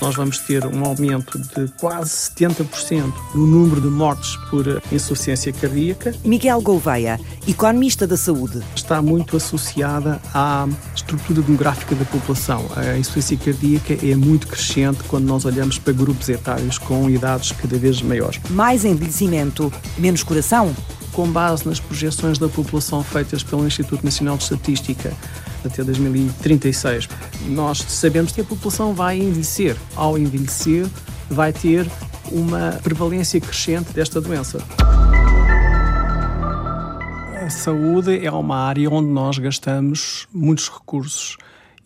Nós vamos ter um aumento de quase 70% no número de mortes por insuficiência cardíaca. Miguel Gouveia, economista da saúde. Está muito associada à estrutura demográfica da população. A insuficiência cardíaca é muito crescente quando nós olhamos para grupos etários com idades cada vez maiores. Mais envelhecimento, menos coração? Com base nas projeções da população feitas pelo Instituto Nacional de Estatística até 2036, nós sabemos que a população vai envelhecer. Ao envelhecer, vai ter uma prevalência crescente desta doença. A saúde é uma área onde nós gastamos muitos recursos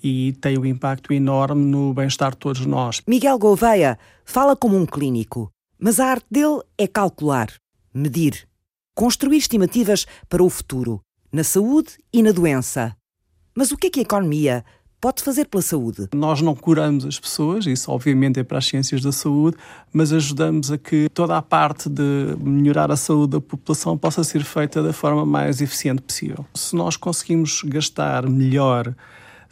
e tem um impacto enorme no bem-estar de todos nós. Miguel Gouveia fala como um clínico, mas a arte dele é calcular, medir, construir estimativas para o futuro, na saúde e na doença. Mas o que é que a economia pode fazer pela saúde? Nós não curamos as pessoas, isso obviamente é para as ciências da saúde, mas ajudamos a que toda a parte de melhorar a saúde da população possa ser feita da forma mais eficiente possível. Se nós conseguimos gastar melhor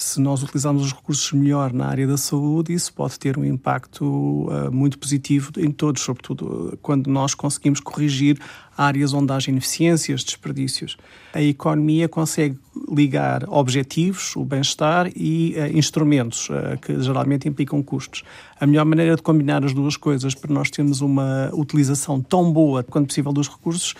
se nós utilizarmos os recursos melhor na área da saúde, isso pode ter um impacto uh, muito positivo em todos, sobretudo quando nós conseguimos corrigir áreas onde há ineficiências, desperdícios. A economia consegue ligar objetivos, o bem-estar e uh, instrumentos, uh, que geralmente implicam custos. A melhor maneira de combinar as duas coisas para nós termos uma utilização tão boa quanto possível dos recursos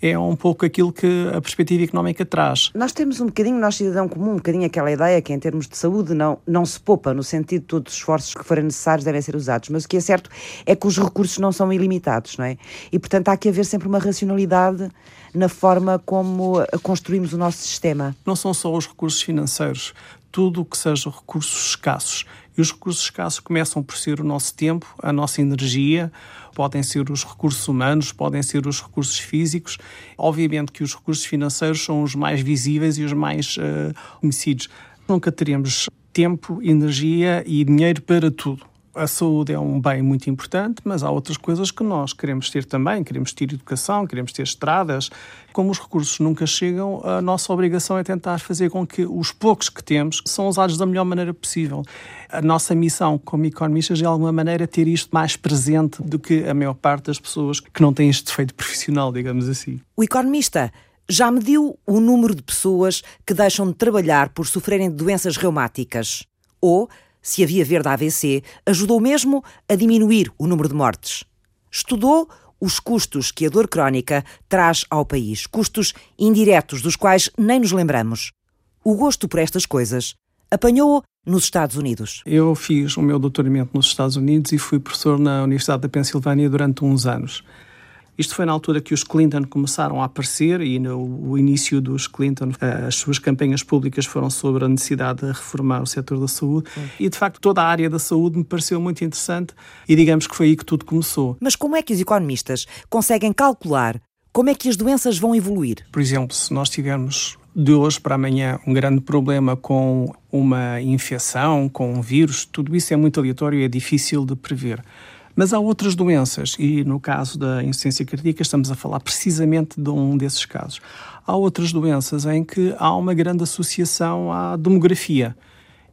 é um pouco aquilo que a perspectiva económica traz. Nós temos um bocadinho, nós cidadão comum, um bocadinho aquela ideia que em termos de saúde não, não se poupa, no sentido de todos os esforços que forem necessários devem ser usados, mas o que é certo é que os recursos não são ilimitados, não é? E portanto há que haver sempre uma racionalidade na forma como construímos o nosso sistema. Não são só os recursos financeiros, tudo o que seja recursos escassos. E os recursos escassos começam por ser o nosso tempo, a nossa energia, podem ser os recursos humanos, podem ser os recursos físicos. Obviamente que os recursos financeiros são os mais visíveis e os mais uh, conhecidos. Nunca teremos tempo, energia e dinheiro para tudo a saúde é um bem muito importante, mas há outras coisas que nós queremos ter também. Queremos ter educação, queremos ter estradas. Como os recursos nunca chegam, a nossa obrigação é tentar fazer com que os poucos que temos são usados da melhor maneira possível. A nossa missão como economistas é, de alguma maneira, ter isto mais presente do que a maior parte das pessoas que não têm este defeito profissional, digamos assim. O economista já mediu o número de pessoas que deixam de trabalhar por sofrerem de doenças reumáticas? Ou se havia verde AVC, ajudou mesmo a diminuir o número de mortes. Estudou os custos que a dor crónica traz ao país, custos indiretos dos quais nem nos lembramos. O gosto por estas coisas apanhou-o nos Estados Unidos. Eu fiz o meu doutoramento nos Estados Unidos e fui professor na Universidade da Pensilvânia durante uns anos. Isto foi na altura que os Clinton começaram a aparecer e no início dos Clinton eh, as suas campanhas públicas foram sobre a necessidade de reformar o setor da saúde e de facto toda a área da saúde me pareceu muito interessante e digamos que foi aí que tudo começou. Mas como é que os economistas conseguem calcular como é que as doenças vão evoluir? Por exemplo, se nós tivermos de hoje para amanhã um grande problema com uma infecção, com um vírus, tudo isso é muito aleatório e é difícil de prever. Mas há outras doenças, e no caso da insuficiência cardíaca estamos a falar precisamente de um desses casos. Há outras doenças em que há uma grande associação à demografia.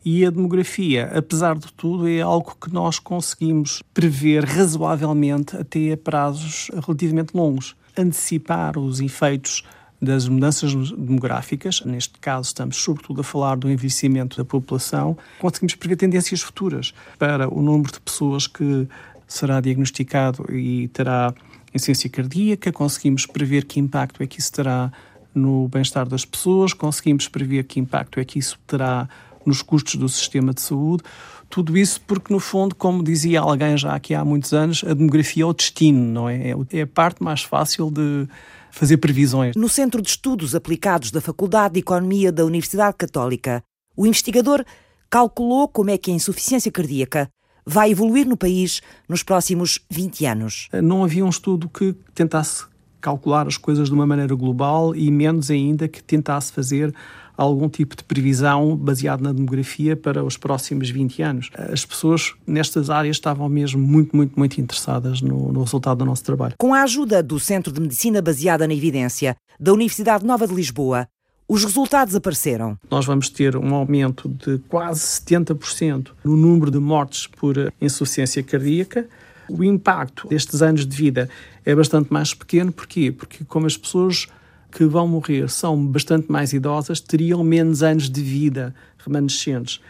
E a demografia, apesar de tudo, é algo que nós conseguimos prever razoavelmente até a prazos relativamente longos. Antecipar os efeitos das mudanças demográficas, neste caso estamos sobretudo a falar do envelhecimento da população, conseguimos prever tendências futuras para o número de pessoas que será diagnosticado e terá insuficiência cardíaca, conseguimos prever que impacto é que isso terá no bem-estar das pessoas, conseguimos prever que impacto é que isso terá nos custos do sistema de saúde. Tudo isso porque, no fundo, como dizia alguém já aqui há muitos anos, a demografia é o destino, não é? É a parte mais fácil de fazer previsões. No Centro de Estudos Aplicados da Faculdade de Economia da Universidade Católica, o investigador calculou como é que a insuficiência cardíaca vai evoluir no país nos próximos 20 anos? Não havia um estudo que tentasse calcular as coisas de uma maneira global e menos ainda que tentasse fazer algum tipo de previsão baseado na demografia para os próximos 20 anos. As pessoas nestas áreas estavam mesmo muito, muito, muito interessadas no, no resultado do nosso trabalho. Com a ajuda do Centro de Medicina Baseada na Evidência da Universidade Nova de Lisboa, os resultados apareceram. Nós vamos ter um aumento de quase 70% no número de mortes por insuficiência cardíaca. O impacto destes anos de vida é bastante mais pequeno. Porquê? Porque como as pessoas que vão morrer são bastante mais idosas, teriam menos anos de vida remanescentes.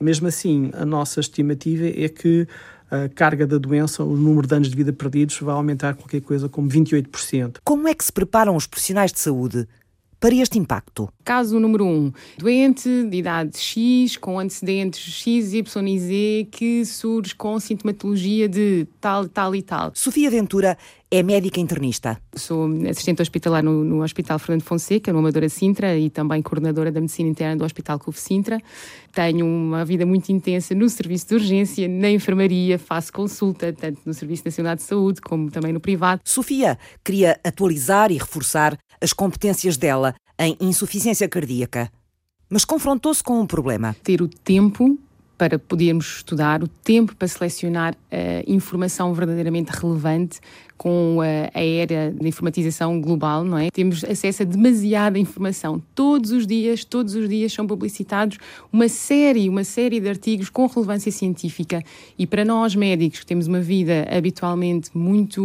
Mesmo assim, a nossa estimativa é que a carga da doença, o número de anos de vida perdidos, vai aumentar qualquer coisa como 28%. Como é que se preparam os profissionais de saúde para este impacto? Caso número 1. Um, doente de idade X, com antecedentes X, Y e Z, que surge com sintomatologia de tal, tal e tal. Sofia Ventura é médica internista. Sou assistente hospitalar no, no Hospital Fernando Fonseca, no Amadora Sintra, e também coordenadora da Medicina Interna do Hospital Cove Sintra. Tenho uma vida muito intensa no serviço de urgência, na enfermaria, faço consulta, tanto no Serviço Nacional de Saúde como também no privado. Sofia queria atualizar e reforçar as competências dela em insuficiência cardíaca. Mas confrontou-se com um problema. Ter o tempo para podermos estudar, o tempo para selecionar a informação verdadeiramente relevante com a, era da informatização global, não é? Temos acesso a demasiada informação. Todos os dias, todos os dias são publicitados uma série, uma série de artigos com relevância científica e para nós médicos que temos uma vida habitualmente muito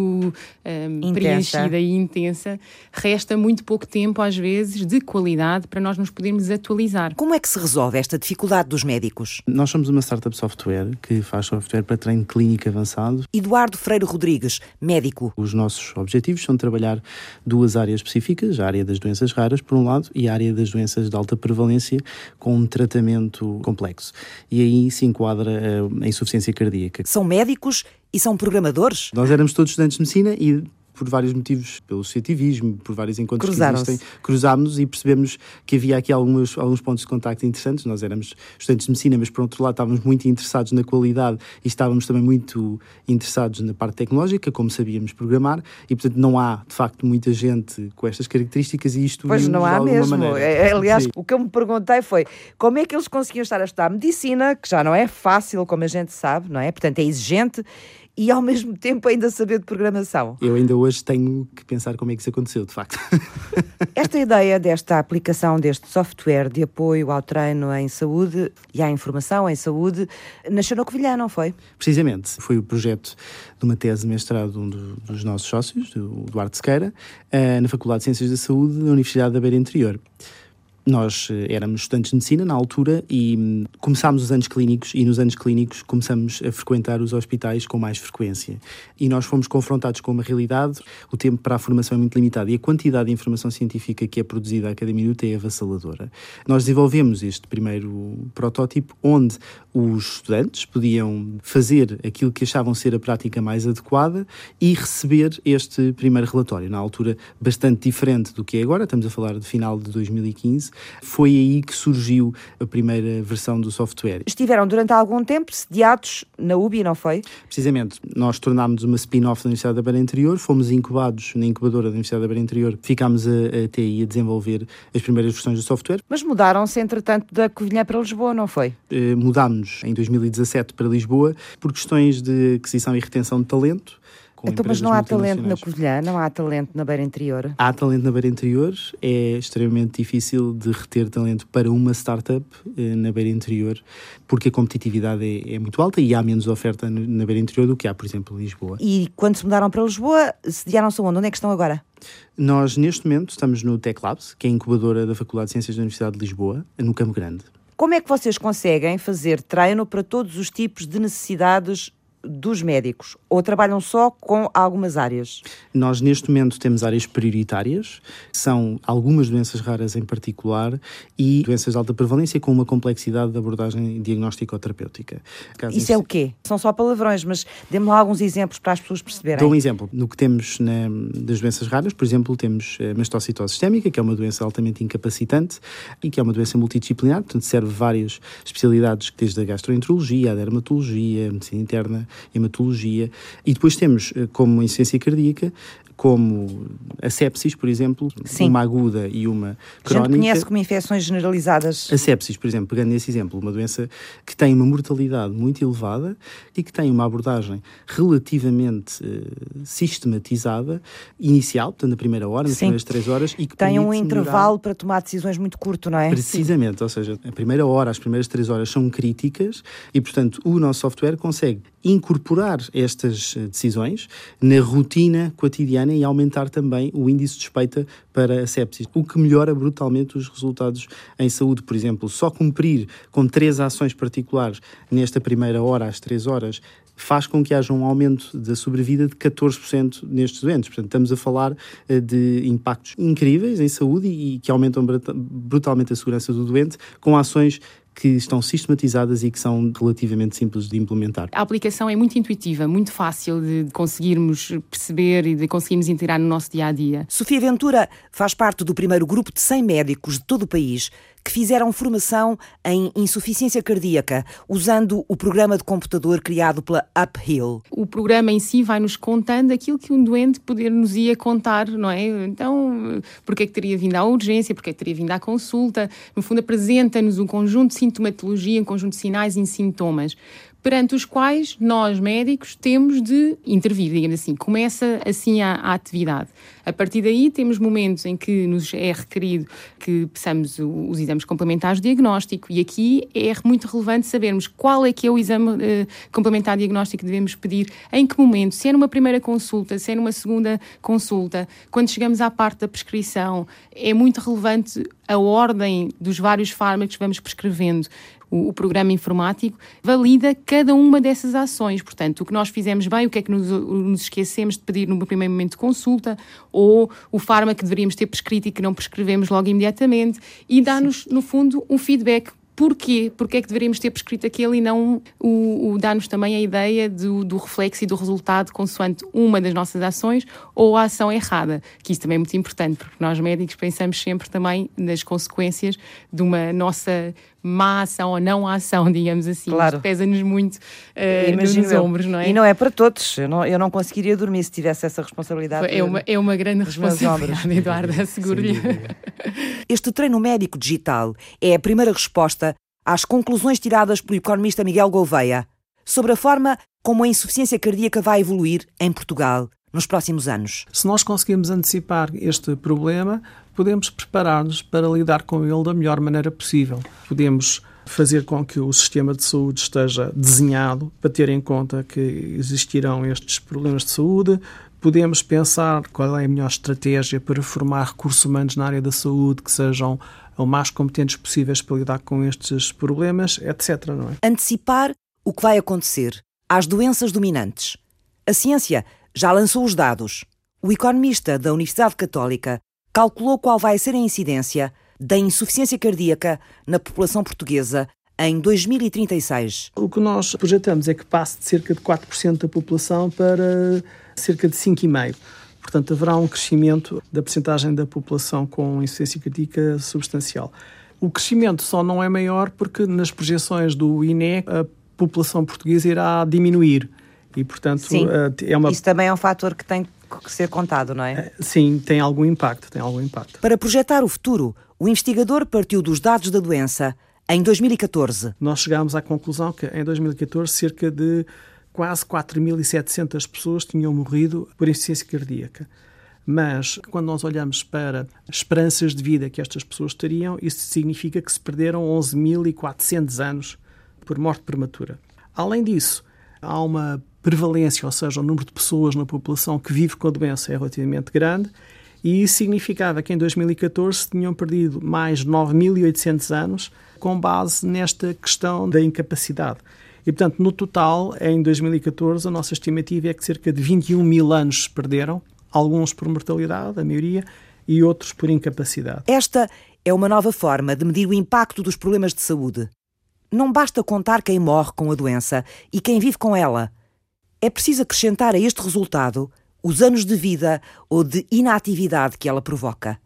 um, preenchida e intensa, resta muito pouco tempo às vezes de qualidade para nós nos podermos atualizar. Como é que se resolve esta dificuldade dos médicos? Nós somos uma startup software que faz software para treino clínico avançado. Eduardo Freire Rodrigues, médico os nossos objetivos são trabalhar duas áreas específicas, a área das doenças raras, por um lado, e a área das doenças de alta prevalência, com um tratamento complexo. E aí se enquadra a insuficiência cardíaca. São médicos e são programadores? Nós éramos todos estudantes de medicina e por vários motivos, pelo associativismo, por vários encontros que existem, cruzámos-nos e percebemos que havia aqui alguns, alguns pontos de contacto interessantes. Nós éramos estudantes de medicina, mas por outro lado estávamos muito interessados na qualidade e estávamos também muito interessados na parte tecnológica, como sabíamos programar, e portanto não há de facto muita gente com estas características e isto Pois não há mesmo. Maneira. É, aliás, Sim. o que eu me perguntei foi como é que eles conseguiam estar a estudar medicina, que já não é fácil, como a gente sabe, não é? Portanto, é exigente e ao mesmo tempo ainda saber de programação. Eu ainda hoje tenho que pensar como é que isso aconteceu, de facto. Esta ideia desta aplicação, deste software de apoio ao treino em saúde e à informação em saúde, nasceu no Covilhã, não foi? Precisamente. Foi o projeto de uma tese de mestrado de um dos nossos sócios, o Duarte Sequeira, eh, na Faculdade de Ciências da Saúde da Universidade da Beira Interior. Nós eh, éramos estudantes de medicina na altura e hum, começámos os anos clínicos e nos anos clínicos começamos a frequentar os hospitais com mais frequência. E nós fomos confrontados com uma realidade, o tempo para a formação é muito limitado e a quantidade de informação científica que é produzida a cada minuto é avassaladora. Nós desenvolvemos este primeiro protótipo onde os estudantes podiam fazer aquilo que achavam ser a prática mais adequada e receber este primeiro relatório, na altura bastante diferente do que é agora, estamos a falar de final de 2015, foi aí que surgiu a primeira versão do software. Estiveram durante algum tempo sediados na UBI, não foi? Precisamente. Nós tornámos uma spin-off da Universidade da Beira Interior, fomos incubados na incubadora da Universidade da Beira Interior, ficámos a, até aí a desenvolver as primeiras versões do software. Mas mudaram-se, entretanto, da Covilhã para Lisboa, não foi? Uh, mudámos em 2017 para Lisboa por questões de aquisição e retenção de talento então, mas não há talento na Covilhã, não há talento na Beira Interior? Há talento na Beira Interior, é extremamente difícil de reter talento para uma startup eh, na Beira Interior, porque a competitividade é, é, muito alta e há menos oferta na Beira Interior do que há, por exemplo, em Lisboa. E quando se mudaram para Lisboa, sediaram-se onde? Onde é que estão agora? Nós, neste momento, estamos no Tech Labs, que é a incubadora da Faculdade de Ciências da Universidade de Lisboa, no Campo Grande. Como é que vocês conseguem fazer treino para todos os tipos de necessidades dos médicos ou trabalham só com algumas áreas? Nós, neste momento, temos áreas prioritárias, são algumas doenças raras em particular e doenças de alta prevalência com uma complexidade de abordagem diagnóstico-terapêutica. Isso é o quê? São só palavrões, mas dê-me lá alguns exemplos para as pessoas perceberem. Dou um exemplo. No que temos na, das doenças raras, por exemplo, temos a mastocitose sistémica, que é uma doença altamente incapacitante e que é uma doença multidisciplinar, portanto serve várias especialidades, desde a gastroenterologia, a dermatologia, a medicina interna, hematologia. E depois temos, como insuficiência cardíaca, como a sepsis, por exemplo, Sim. uma aguda e uma crónica. A gente conhece como infecções generalizadas. A sepsis, por exemplo, pegando nesse exemplo, uma doença que tem uma mortalidade muito elevada e que tem uma abordagem relativamente uh, sistematizada, inicial, portanto, na primeira hora, nas Sim. primeiras três horas, e que tem um intervalo para tomar decisões muito curto, não é? Precisamente, Sim. ou seja, a primeira hora, as primeiras três horas são críticas e, portanto, o nosso software consegue incorporar estas eh, decisões na rotina cotidiana e aumentar também o índice de suspeita para a sepsis, o que melhora brutalmente os resultados em saúde. Por exemplo, só cumprir com três ações particulares nesta primeira hora, às três horas, faz com que haja um aumento da sobrevida de 14% nestes doentes. Portanto, estamos a falar eh, de impactos incríveis em saúde e que aumentam brutalmente a segurança do doente com ações que estão sistematizadas e que são relativamente simples de implementar. A aplicação é muito intuitiva, muito fácil de conseguirmos perceber e de conseguirmos integrar no nosso dia a dia. Sofia Ventura faz parte do primeiro grupo de 100 médicos de todo o país que fizeram formação em insuficiência cardíaca, usando o programa de computador criado pela Uphill. O programa em si vai-nos contando aquilo que um doente poder nos ia contar, não é? Então, porque é que teria vindo à urgência, porque é que teria vindo à consulta? No fundo, apresenta-nos um conjunto de sintomatologia, um conjunto de sinais e sintomas perante os quais nós, médicos, temos de intervir, digamos assim. Começa assim a, a, atividade. A partir daí, temos momentos em que nos é requerido que peçamos o, os exames complementares de diagnóstico e aqui é muito relevante sabermos qual é que é o exame uh, complementar de diagnóstico que devemos pedir, em que momento, se é numa primeira consulta, se é numa segunda consulta, quando chegamos à parte da prescrição, é muito relevante a ordem dos vários fármacos que vamos prescrevendo o, o, programa informático, valida cada uma dessas ações. Portanto, o que nós fizemos bem, o que é que nos, nos esquecemos de pedir no primeiro momento de consulta, ou o fármaco que deveríamos ter prescrito e que não prescrevemos logo imediatamente, e dá-nos, no fundo, um feedback Porquê? Porquê é que deveríamos ter prescrito aquele e não o, o dar-nos também a ideia do, do, reflexo e do resultado consoante uma das nossas ações ou a ação errada? Que isso também é muito importante, porque nós médicos pensamos sempre também nas consequências de uma nossa má ação ou não ação, digamos assim. Claro. Pesa-nos muito uh, nos ombros, não é? E não é para todos. Eu não, eu não conseguiria dormir se tivesse essa responsabilidade. É uma, é uma grande responsabilidade, Eduardo, asseguro-lhe. Este treino médico digital é a primeira resposta às conclusões tiradas pelo economista Miguel Gouveia sobre a forma como a insuficiência cardíaca vai evoluir em Portugal nos próximos anos. Se nós conseguirmos antecipar este problema, podemos preparar-nos para lidar com ele da melhor maneira possível. Podemos fazer com que o sistema de saúde esteja desenhado para ter em conta que existirão estes problemas de saúde. Podemos pensar qual é a melhor estratégia para formar recursos humanos na área da saúde que sejam o mais competentes possíveis para lidar com estes problemas, etc. Não é? Antecipar o que vai acontecer às doenças dominantes. A ciência já lançou os dados. O economista da Universidade Católica calculou qual vai ser a incidência da insuficiência cardíaca na população portuguesa em 2036. O que nós projetamos é que passe de cerca de 4% da população para cerca de 5,5%. Portanto, haverá um crescimento da percentagem da população com insuficiência cardíaca substancial. O crescimento só não é maior porque nas projeções do INE a população portuguesa irá diminuir. E, portanto, Sim, eh, é uma... isso também é um fator que tem ser contado, não é? Eh, sim, tem algum impacto, tem algum impacto. Para projetar o futuro, o investigador partiu dos dados da doença em 2014. Nós chegámos à conclusão que em 2014 cerca de quase 4.700 pessoas tinham morrido por insuficiência cardíaca. Mas quando nós olhamos para esperanças de vida que estas pessoas teriam, isso significa que se perderam 11.400 anos por morte prematura. Além disso, há uma prevalência, ou seja, o número de pessoas na população que vive com a doença é relativamente grande, e isso significava que em 2014 tinham perdido mais 9.800 anos com base nesta questão da incapacidade. E, portanto, no total, em 2014, a nossa estimativa é que cerca de 21 mil anos se perderam, alguns por mortalidade, a maioria, e outros por incapacidade. Esta é uma nova forma de medir o impacto dos problemas de saúde. Não basta contar quem morre com a doença e quem vive com ela é preciso acrescentar a este resultado os anos de vida ou de inatividade que ela provoca.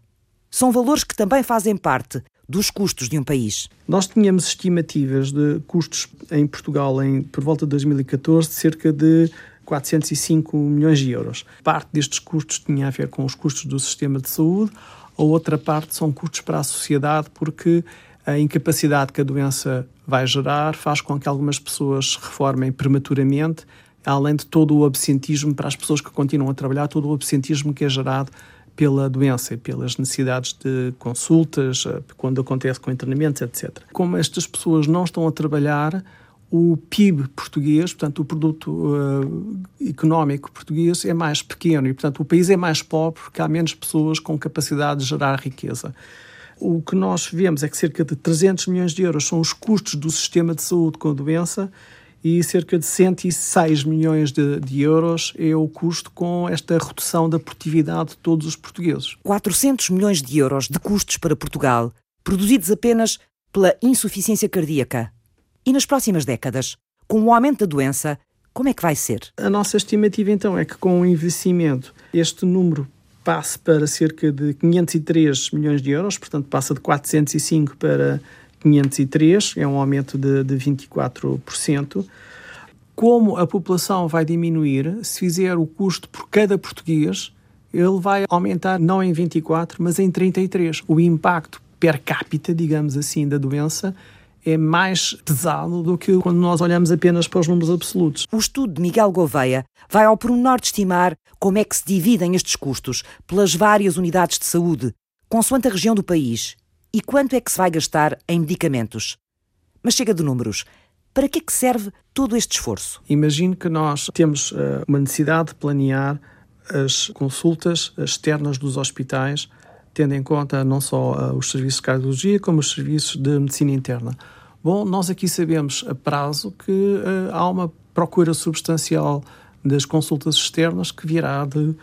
São valores que também fazem parte dos custos de um país. Nós tínhamos estimativas de custos em Portugal em, por volta de 2014 de cerca de 405 milhões de euros. Parte destes custos tinha a ver com os custos do sistema de saúde, a outra parte são custos para a sociedade, porque a incapacidade que a doença vai gerar faz com que algumas pessoas se reformem prematuramente, além de todo o absentismo para as pessoas que continuam a trabalhar, todo o absentismo que é gerado pela doença e pelas necessidades de consultas, eh, quando acontece com internamentos, etc. Como estas pessoas não estão a trabalhar, o PIB português, portanto, o produto uh, económico português é mais pequeno e, portanto, o país é mais pobre porque há menos pessoas com capacidade de gerar riqueza. O que nós vemos é que cerca de 300 milhões de euros são os custos do sistema de saúde com a doença e cerca de 106 milhões de, de, euros é o custo com esta redução da produtividade de todos os portugueses. 400 milhões de euros de custos para Portugal, produzidos apenas pela insuficiência cardíaca. E nas próximas décadas, com o aumento da doença, como é que vai ser? A nossa estimativa então é que com o envelhecimento este número passe para cerca de 503 milhões de euros, portanto passa de 405 para 503, é um aumento de, de 24%. Como a população vai diminuir, se fizer o custo por cada português, ele vai aumentar não em 24, mas em 33. O impacto per capita, digamos assim, da doença é mais pesado do que quando nós olhamos apenas para os números absolutos. O estudo de Miguel Gouveia vai ao pormenor de estimar como é que se dividem estes custos pelas várias unidades de saúde, consoante a região do país e quanto é que se vai gastar em medicamentos. Mas chega de números. Para que é que serve todo este esforço? Imagino que nós temos uh, uma necessidade de planear as consultas externas dos hospitais, tendo em conta não só uh, os serviços de cardiologia, como os serviços de medicina interna. Bom, nós aqui sabemos a prazo que uh, há uma procura substancial das consultas externas que virá de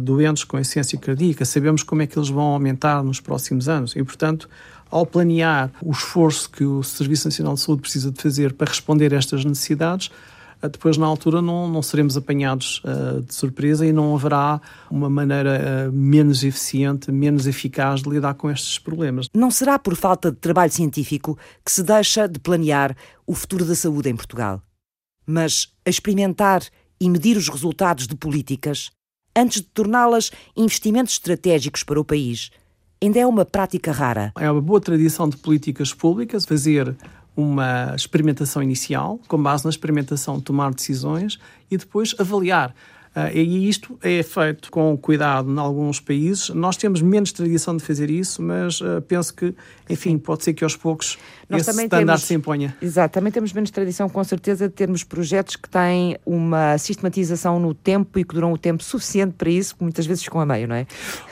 doentes com essência cardíaca. Sabemos como é que eles vão aumentar nos próximos anos e, portanto, ao planear o esforço que o Serviço Nacional de Saúde precisa de fazer para responder a estas necessidades, uh, depois na altura não, não seremos apanhados uh, de surpresa e não haverá uma maneira menos eficiente, menos eficaz de lidar com estes problemas. Não será por falta de trabalho científico que se deixa de planear o futuro da saúde em Portugal, mas a experimentar e medir os resultados de políticas antes de torná-las investimentos estratégicos para o país, ainda é uma prática rara. É uma boa tradição de políticas públicas fazer uma experimentação inicial, com base na experimentação tomar decisões e depois avaliar e isto é feito com cuidado em alguns países. Nós temos menos tradição de fazer isso, mas uh, penso que, enfim, pode ser que aos poucos Nós esse também standard temos, se imponha. Exato, também temos menos tradição, com certeza, de termos projetos que têm uma sistematização no tempo e que duram o tempo suficiente para isso, muitas vezes ficam a meio, não é?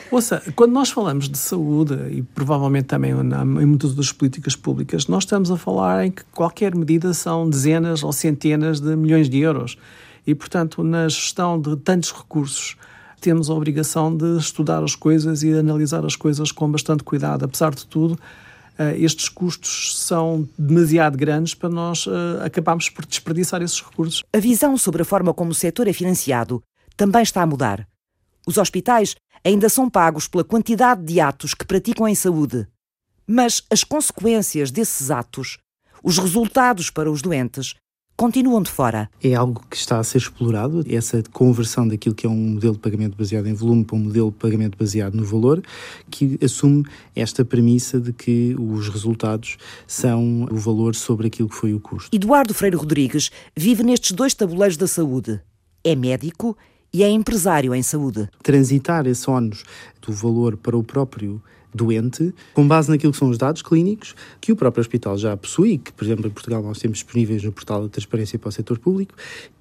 Ouça, quando nós falamos de saúde, e provavelmente também em muitas das políticas públicas, nós estamos a falar em que qualquer medida são dezenas ou centenas de milhões de euros. E, portanto, na gestão de tantos recursos, temos a obrigação de estudar as coisas e analisar as coisas com bastante cuidado. Apesar de tudo, eh, estes custos são demasiado grandes para nós eh, acabarmos por desperdiçar esses recursos. A visão sobre a forma como o setor é financiado também está a mudar. Os hospitais ainda são pagos pela quantidade de atos que praticam em saúde. Mas as consequências desses atos, os resultados para os doentes, continuam de fora. É algo que está a ser explorado, essa conversão daquilo que é um modelo de pagamento baseado em volume para um modelo de pagamento baseado no valor, que assume esta premissa de que os resultados são o valor sobre aquilo que foi o custo. Eduardo Freire Rodrigues vive nestes dois tabuleiros da saúde. É médico e é empresário em saúde. Transitar esse ónus do valor para o próprio doente, com base naquilo que são os dados clínicos que o próprio hospital já possui, que, por exemplo, em Portugal nós temos disponíveis no portal da transparência para o setor público,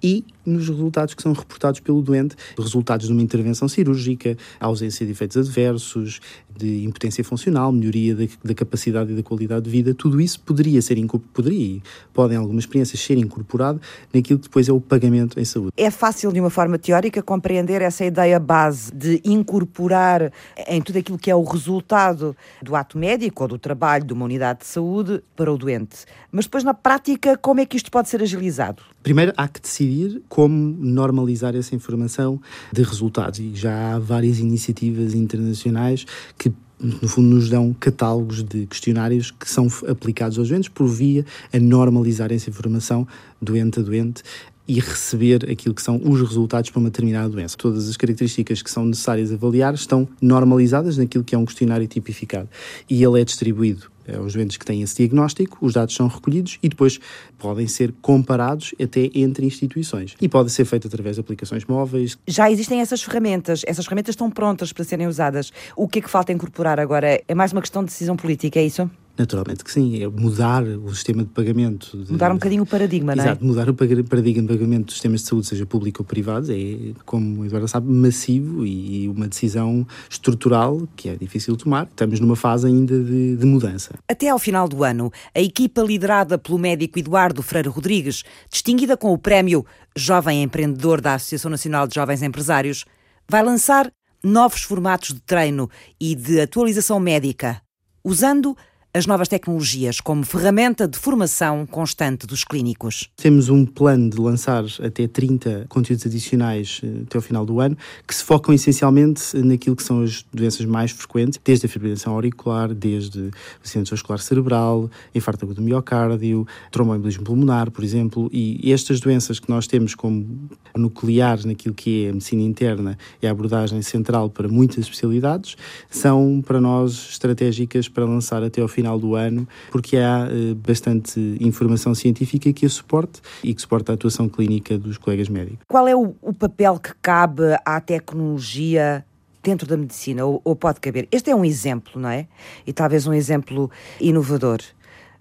e nos resultados que são reportados pelo doente, resultados de uma intervenção cirúrgica, ausência de efeitos adversos, de impotência funcional, melhoria da, da capacidade e da qualidade de vida, tudo isso poderia ser poderia podem algumas experiências ser incorporado naquilo que depois é o pagamento em saúde. É fácil de uma forma teórica compreender essa ideia base de incorporar em tudo aquilo que é o resultado do ato médico ou do trabalho de uma unidade de saúde para o doente. Mas depois na prática como é que isto pode ser agilizado? Primeiro, há que decidir como normalizar essa informação de resultados e já há várias iniciativas internacionais que no fundo, nos dão catálogos de questionários que são aplicados aos doentes por via a normalizar essa informação doente a doente e receber aquilo que são os resultados para uma determinada doença. Todas as características que são necessárias avaliar estão normalizadas naquilo que é um questionário tipificado e ele é distribuído aos doentes que têm esse diagnóstico, os dados são recolhidos e depois podem ser comparados até entre instituições. E pode ser feito através de aplicações móveis. Já existem essas ferramentas, essas ferramentas estão prontas para serem usadas. O que é que falta incorporar agora? É mais uma questão de decisão política, é isso? Naturalmente que sim, é mudar o sistema de pagamento. De, mudar um bocadinho o paradigma, não é? Exato, mudar o paradigma de pagamento dos sistemas de saúde, seja público ou privado, é, como o Eduardo sabe, massivo e uma decisão estrutural que é difícil de tomar. Estamos numa fase ainda de, de mudança. Até ao final do ano, a equipa liderada pelo médico Eduardo Freire Rodrigues, distinguida com o prémio Jovem Empreendedor da Associação Nacional de Jovens Empresários, vai lançar novos formatos de treino e de atualização médica, usando as novas tecnologias como ferramenta de formação constante dos clínicos. Temos um plano de lançar até 30 conteúdos adicionais eh, até o final do ano, que se focam essencialmente naquilo que são as doenças mais frequentes, desde a fibrilação auricular, desde o acidente vascular cerebral, infarto agudo do miocárdio, tromboembolismo pulmonar, por exemplo, e estas doenças que nós temos como nucleares naquilo que é a medicina interna e a abordagem central para muitas especialidades, são para nós estratégicas para lançar até ao final final do ano, porque há uh, bastante informação científica que a suporte e que suporta a atuação clínica dos colegas médicos. Qual é o, papel que cabe à tecnologia dentro da medicina, ou, pode caber? Este é um exemplo, não é? E talvez um exemplo inovador.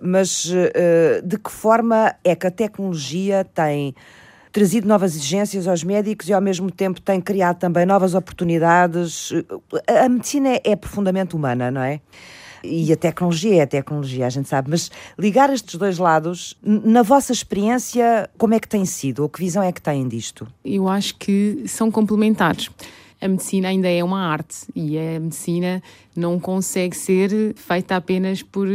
Mas uh, de que forma é que a tecnologia tem trazido novas exigências aos médicos e ao mesmo tempo tem criado também novas oportunidades. A medicina é profundamente humana, não é? E a tecnologia é a tecnologia, a gente sabe. Mas ligar estes dois lados, na vossa experiência, como é que tem sido? Ou que visão é que têm disto? Eu acho que são complementares a medicina ainda é uma arte e a medicina não consegue ser feita apenas por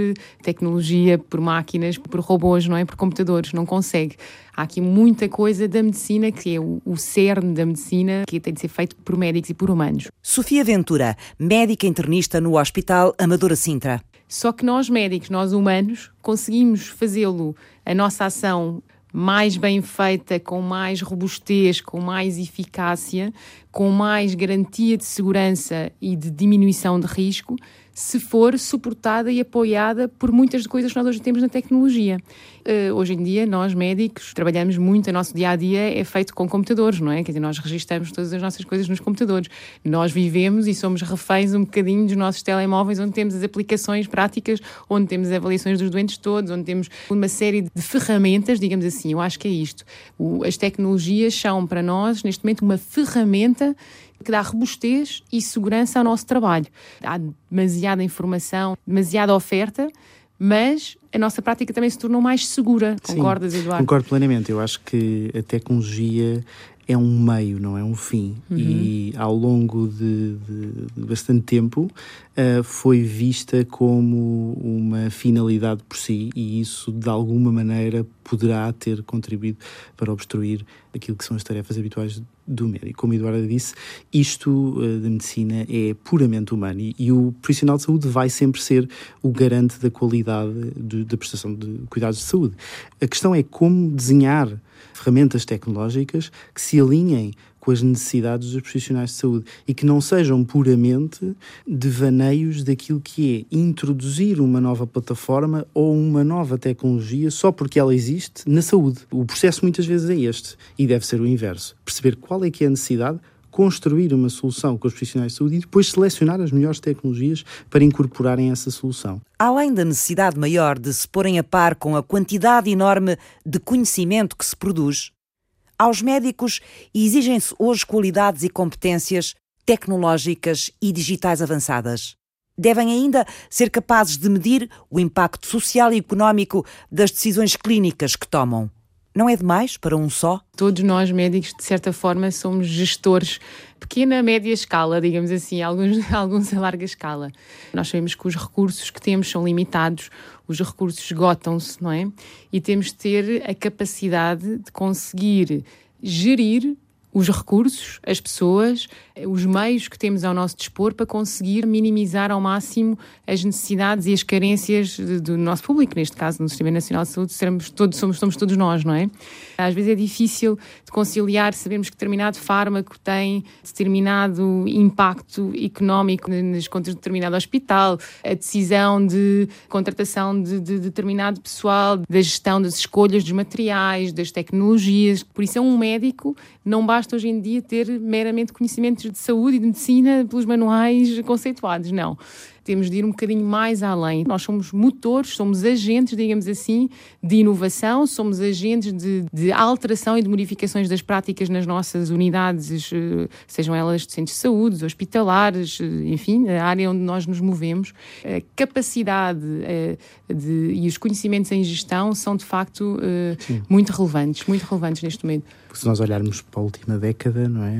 tecnologia, por máquinas, por robôs, não é? Por computadores, não consegue. Há aqui muita coisa da medicina que é o, o cerne da medicina que tem de ser feito por médicos e por humanos. Sofia Ventura, médica internista no Hospital Amadora Sintra. Só que nós médicos, nós humanos, conseguimos fazê-lo, a nossa ação mais bem feita, com mais robustez, com mais eficácia, com mais garantia de segurança e de diminuição de risco, se for suportada e apoiada por muitas coisas que nós hoje temos na tecnologia. Uh, hoje em dia, nós médicos trabalhamos muito, o nosso dia a dia é feito com computadores, não é? Quer dizer, nós registramos todas as nossas coisas nos computadores. Nós vivemos e somos reféns um bocadinho dos nossos telemóveis, onde temos as aplicações práticas, onde temos avaliações dos doentes todos, onde temos uma série de ferramentas, digamos assim. Eu acho que é isto. O, as tecnologias são para nós, neste momento, uma ferramenta que dá robustez e segurança ao nosso trabalho. Há demasiada informação, demasiada oferta, mas a nossa prática também se tornou mais segura. Concordas, Sim, Eduardo? Concordo plenamente. Eu acho que a tecnologia é um meio, não é um fim. Uhum. E ao longo de, de, de bastante tempo uh, foi vista como uma finalidade por si, e isso de alguma maneira poderá ter contribuído para obstruir aquilo que são as tarefas habituais do médico. Como a Eduardo disse, isto uh, da medicina é puramente humano e, e, o profissional de saúde vai sempre ser o garante da qualidade de, da prestação de cuidados de saúde. A questão é como desenhar ferramentas tecnológicas que se alinhem com as necessidades dos profissionais de saúde e que não sejam puramente devaneios daquilo que é introduzir uma nova plataforma ou uma nova tecnologia só porque ela existe na saúde. O processo muitas vezes é este e deve ser o inverso. Perceber qual é que é a necessidade, construir uma solução com os profissionais de saúde e depois selecionar as melhores tecnologias para incorporarem essa solução. Além da necessidade maior de se porem a par com a quantidade enorme de conhecimento que se produz, aos médicos exigem-se hoje qualidades e competências tecnológicas e digitais avançadas. Devem ainda ser capazes de medir o impacto social e económico das decisões clínicas que tomam. Não é demais para um só? Todos nós médicos, de certa forma, somos gestores, pequena, média escala, digamos assim, alguns, alguns a larga escala. Nós sabemos que os recursos que temos são limitados, os recursos esgotam-se, não é? E temos de ter a capacidade de conseguir gerir os recursos, as pessoas, os meios que temos ao nosso dispor para conseguir minimizar ao máximo as necessidades e as carências do nosso público, neste caso no Sistema Nacional de Saúde, seremos todos, somos, somos todos nós, não é? Às vezes é difícil de conciliar, sabemos que determinado fármaco tem determinado impacto económico nas contas de determinado hospital, a decisão de contratação de, de determinado pessoal, da gestão das escolhas dos materiais, das tecnologias. Por isso é um médico não basta hoje em dia ter meramente conhecimentos de saúde e de medicina pelos manuais conceituados, não temos de ir um bocadinho mais além. Nós somos motores, somos agentes, digamos assim, de inovação, somos agentes de, de alteração e de modificações das práticas nas nossas unidades, eh, sejam elas de centros de saúde, hospitalares, eh, enfim, a área onde nós nos movemos. A capacidade eh, de, e os conhecimentos em gestão são, de facto, muito relevantes, muito relevantes neste momento se nós olharmos para a última década, não é?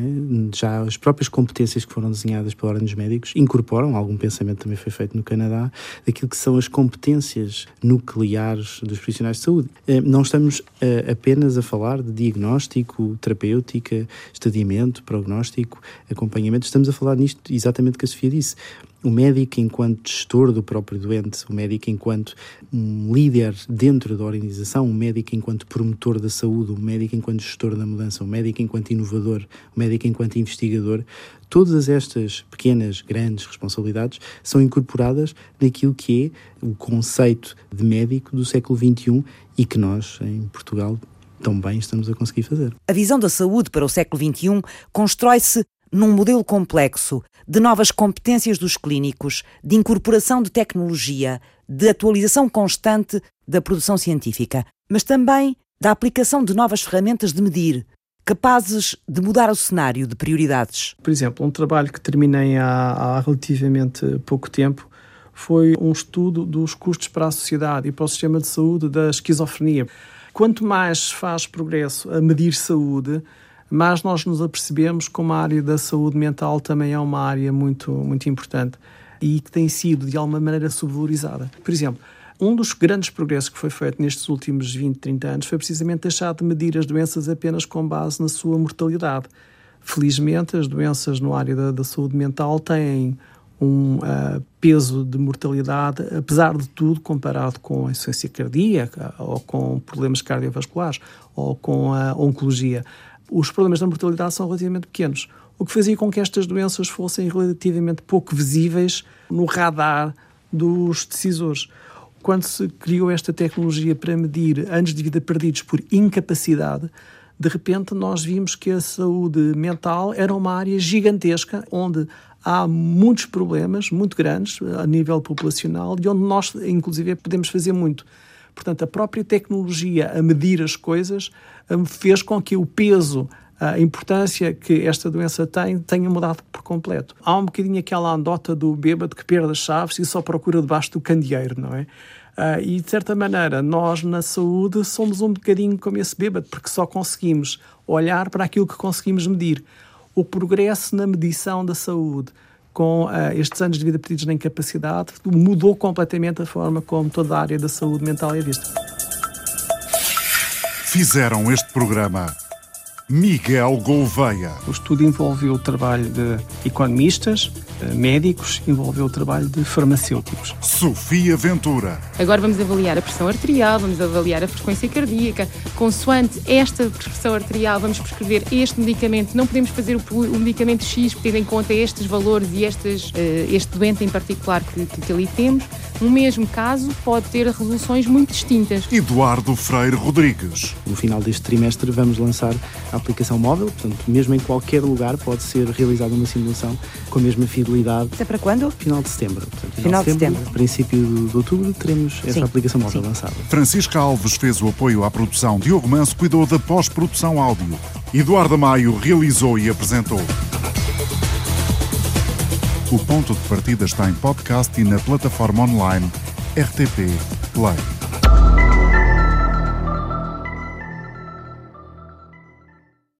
Já as próprias competências que foram desenhadas pela Ordem dos Médicos incorporam, algum pensamento também foi feito no Canadá, daquilo que são as competências nucleares dos profissionais de saúde. Eh, não estamos eh, apenas a falar de diagnóstico, terapêutica, estadiamento, prognóstico, acompanhamento, estamos a falar nisto exatamente que a Sofia disse o médico enquanto gestor do próprio doente, o médico enquanto um líder dentro da organização, o médico enquanto promotor da saúde, o médico enquanto gestor da mudança, o médico enquanto inovador, o médico enquanto investigador, todas estas pequenas, grandes responsabilidades são incorporadas naquilo que é o conceito de médico do século XXI e que nós, em Portugal, tão bem estamos a conseguir fazer. A visão da saúde para o século XXI constrói-se num modelo complexo de novas competências dos clínicos, de incorporação de tecnologia, de atualização constante da produção científica, mas também da aplicação de novas ferramentas de medir, capazes de mudar o cenário de prioridades. Por exemplo, um trabalho que terminei há, há relativamente pouco tempo foi um estudo dos custos para a sociedade e para o sistema de saúde da esquizofrenia. Quanto mais faz progresso a medir saúde, mas nós nos apercebemos como a área da saúde mental também é uma área muito, muito importante e que tem sido, de alguma maneira, subvalorizada. Por exemplo, um dos grandes progressos que foi feito nestes últimos 20, 30 anos foi precisamente deixar de medir as doenças apenas com base na sua mortalidade. Felizmente, as doenças no área da, da saúde mental têm um uh, peso de mortalidade, apesar de tudo, comparado com a insuficiência cardíaca ou com problemas cardiovasculares ou com a oncologia os problemas da mortalidade são relativamente pequenos, o que fazia com que estas doenças fossem relativamente pouco visíveis no radar dos decisores. Quando se criou esta tecnologia para medir anos de vida perdidos por incapacidade, de repente nós vimos que a saúde mental era uma área gigantesca onde há muitos problemas muito grandes a nível populacional e onde nós, inclusive, podemos fazer muito. Portanto, a própria tecnologia a medir as coisas hum, fez com que o peso, a importância que esta doença tem, tenha mudado por completo. Há um bocadinho aquela andota do bêbado que perde as chaves e só procura debaixo do candeeiro, não é? Uh, e, de certa maneira, nós na saúde somos um bocadinho como esse bêbado, porque só conseguimos olhar para aquilo que conseguimos medir. O progresso na medição da saúde, com uh, estes anos de vida perdidos na incapacidade, mudou completamente a forma como toda a área da saúde mental é vista. Fizeram este programa Miguel Gouveia. O estudo envolveu o trabalho de economistas, médicos, envolveu o trabalho de farmacêuticos. Sofia Ventura. Agora vamos avaliar a pressão arterial, vamos avaliar a frequência cardíaca. Consoante esta pressão arterial, vamos prescrever este medicamento. Não podemos fazer o, medicamento X, tendo em conta estes valores e estes, eh, este doente em particular que, que, que ali temos. No mesmo caso, pode ter resoluções muito distintas. Eduardo Freire Rodrigues. No final deste trimestre, vamos lançar a aplicação móvel, portanto, mesmo em qualquer lugar pode ser realizada uma simulação com a mesma fidelidade. Até para quando? Final de setembro. Portanto, final, final de setembro, setembro. Princípio de outubro teremos essa Sim. aplicação móvel Sim. lançada. Francisca Alves fez o apoio à produção, Diogo Manso cuidou da pós-produção áudio. Eduardo Maio realizou e apresentou. O ponto de partida está em podcast e na plataforma online RTP Play.